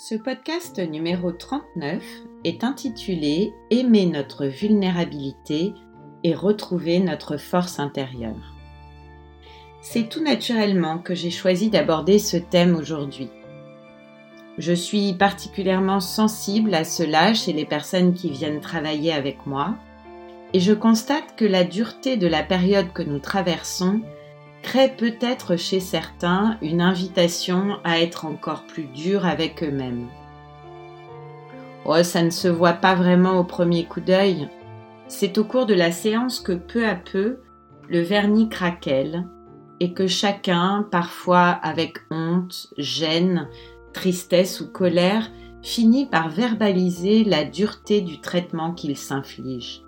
Ce podcast numéro 39 est intitulé Aimer notre vulnérabilité et retrouver notre force intérieure. C'est tout naturellement que j'ai choisi d'aborder ce thème aujourd'hui. Je suis particulièrement sensible à cela chez les personnes qui viennent travailler avec moi et je constate que la dureté de la période que nous traversons peut-être chez certains une invitation à être encore plus dur avec eux-mêmes. Oh, ça ne se voit pas vraiment au premier coup d'œil. C'est au cours de la séance que peu à peu le vernis craquelle et que chacun, parfois avec honte, gêne, tristesse ou colère, finit par verbaliser la dureté du traitement qu'il s'inflige.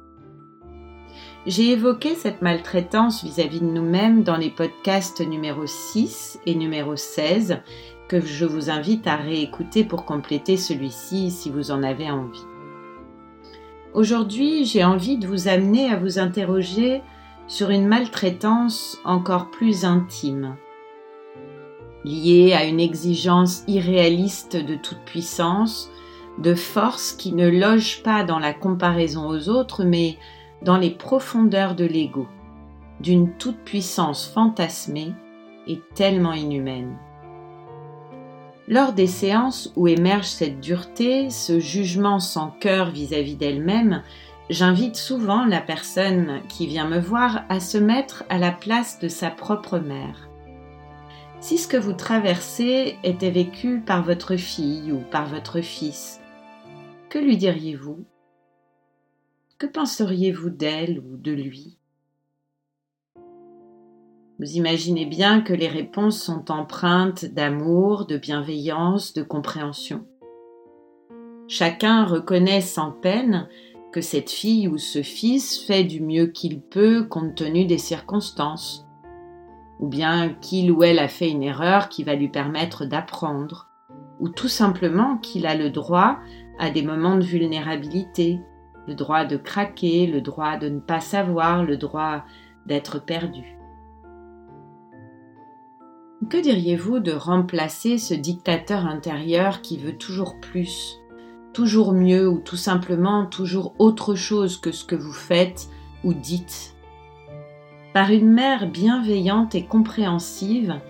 J'ai évoqué cette maltraitance vis-à-vis de nous-mêmes dans les podcasts numéro 6 et numéro 16 que je vous invite à réécouter pour compléter celui-ci si vous en avez envie. Aujourd'hui, j'ai envie de vous amener à vous interroger sur une maltraitance encore plus intime, liée à une exigence irréaliste de toute puissance, de force qui ne loge pas dans la comparaison aux autres, mais dans les profondeurs de l'ego, d'une toute-puissance fantasmée et tellement inhumaine. Lors des séances où émerge cette dureté, ce jugement sans cœur vis-à-vis d'elle-même, j'invite souvent la personne qui vient me voir à se mettre à la place de sa propre mère. Si ce que vous traversez était vécu par votre fille ou par votre fils, que lui diriez-vous? Que penseriez-vous d'elle ou de lui? Vous imaginez bien que les réponses sont empreintes d'amour, de bienveillance, de compréhension. Chacun reconnaît sans peine que cette fille ou ce fils fait du mieux qu'il peut compte tenu des circonstances, ou bien qu'il ou elle a fait une erreur qui va lui permettre d'apprendre, ou tout simplement qu'il a le droit à des moments de vulnérabilité, le droit de craquer, le droit de ne pas savoir, le droit d'être perdu. Que diriez-vous de remplacer ce dictateur intérieur qui veut toujours plus, toujours mieux ou tout simplement toujours autre chose que ce que vous faites ou dites? Par une mère bienveillante et compréhensive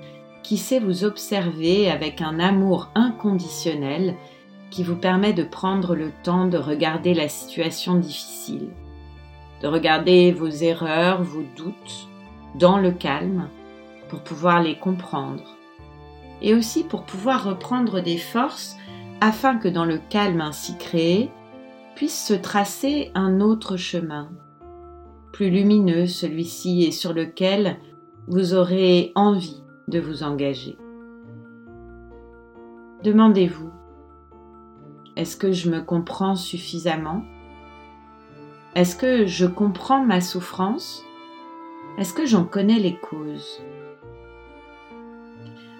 qui sait vous observer avec un amour inconditionnel qui vous permet de prendre le temps de regarder la situation difficile, de regarder vos erreurs, vos doutes, dans le calme, pour pouvoir les comprendre, et aussi pour pouvoir reprendre des forces afin que dans le calme ainsi créé, puisse se tracer un autre chemin, plus lumineux celui-ci et sur lequel vous aurez envie de vous engager. Demandez-vous est-ce que je me comprends suffisamment? Est-ce que je comprends ma souffrance? Est-ce que j'en connais les causes?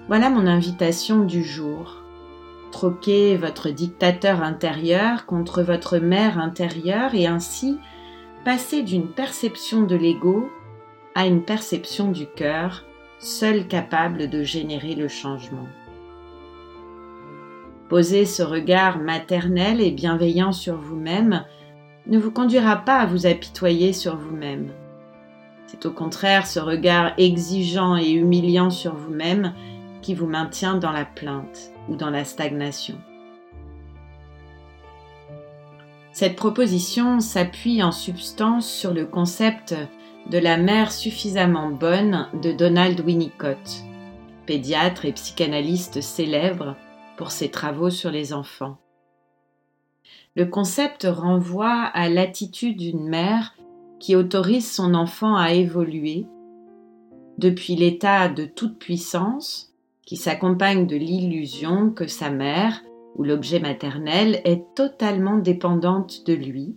Voilà mon invitation du jour. Troquez votre dictateur intérieur contre votre mère intérieure et ainsi passer d'une perception de l'ego à une perception du cœur, seule capable de générer le changement. Poser ce regard maternel et bienveillant sur vous-même ne vous conduira pas à vous apitoyer sur vous-même. C'est au contraire ce regard exigeant et humiliant sur vous-même qui vous maintient dans la plainte ou dans la stagnation. Cette proposition s'appuie en substance sur le concept de la mère suffisamment bonne de Donald Winnicott, pédiatre et psychanalyste célèbre ses travaux sur les enfants. Le concept renvoie à l'attitude d'une mère qui autorise son enfant à évoluer depuis l'état de toute puissance qui s'accompagne de l'illusion que sa mère où l'objet maternel est totalement dépendante de lui,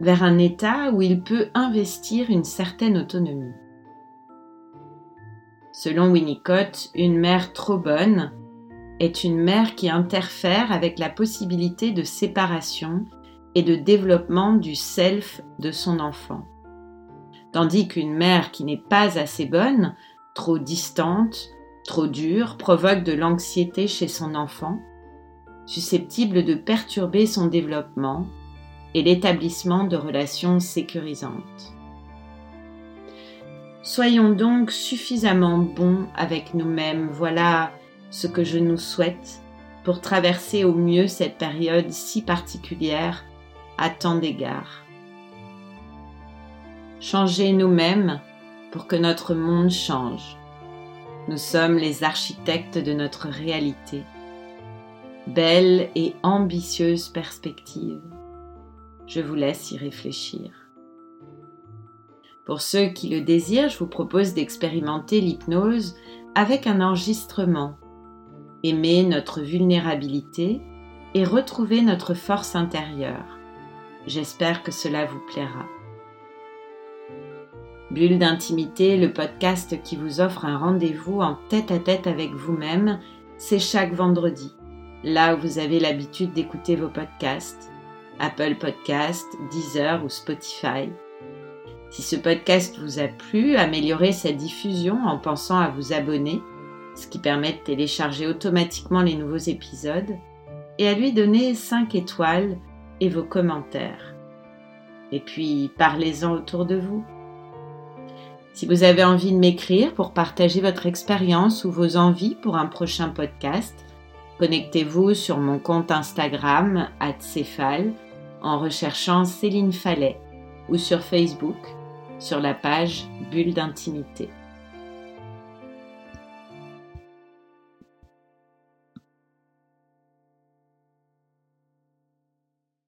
vers un état où il peut investir une certaine autonomie. Selon Winnicott, une mère trop bonne est une mère qui interfère avec la possibilité de séparation et de développement du self de son enfant. Tandis qu'une mère qui n'est pas assez bonne, trop distante, trop dure, provoque de l'anxiété chez son enfant, susceptible de perturber son développement et l'établissement de relations sécurisantes. Soyons donc suffisamment bons avec nous-mêmes, voilà ce que je nous souhaite pour traverser au mieux cette période si particulière à tant d'égards. Changer nous-mêmes pour que notre monde change. Nous sommes les architectes de notre réalité. Belle et ambitieuse perspective. Je vous laisse y réfléchir. Pour ceux qui le désirent, je vous propose d'expérimenter l'hypnose avec un enregistrement. Aimer notre vulnérabilité et retrouver notre force intérieure. J'espère que cela vous plaira. Bulle d'intimité, le podcast qui vous offre un rendez-vous en tête à tête avec vous-même, c'est chaque vendredi, là où vous avez l'habitude d'écouter vos podcasts, Apple Podcasts, Deezer ou Spotify. Si ce podcast vous a plu, améliorez sa diffusion en pensant à vous abonner, ce qui permet de télécharger automatiquement les nouveaux épisodes, et à lui donner 5 étoiles et vos commentaires. Et puis, parlez-en autour de vous. Si vous avez envie de m'écrire pour partager votre expérience ou vos envies pour un prochain podcast, connectez-vous sur mon compte Instagram, @céphale, en recherchant Céline Fallet ou sur Facebook sur la page Bulle d'intimité.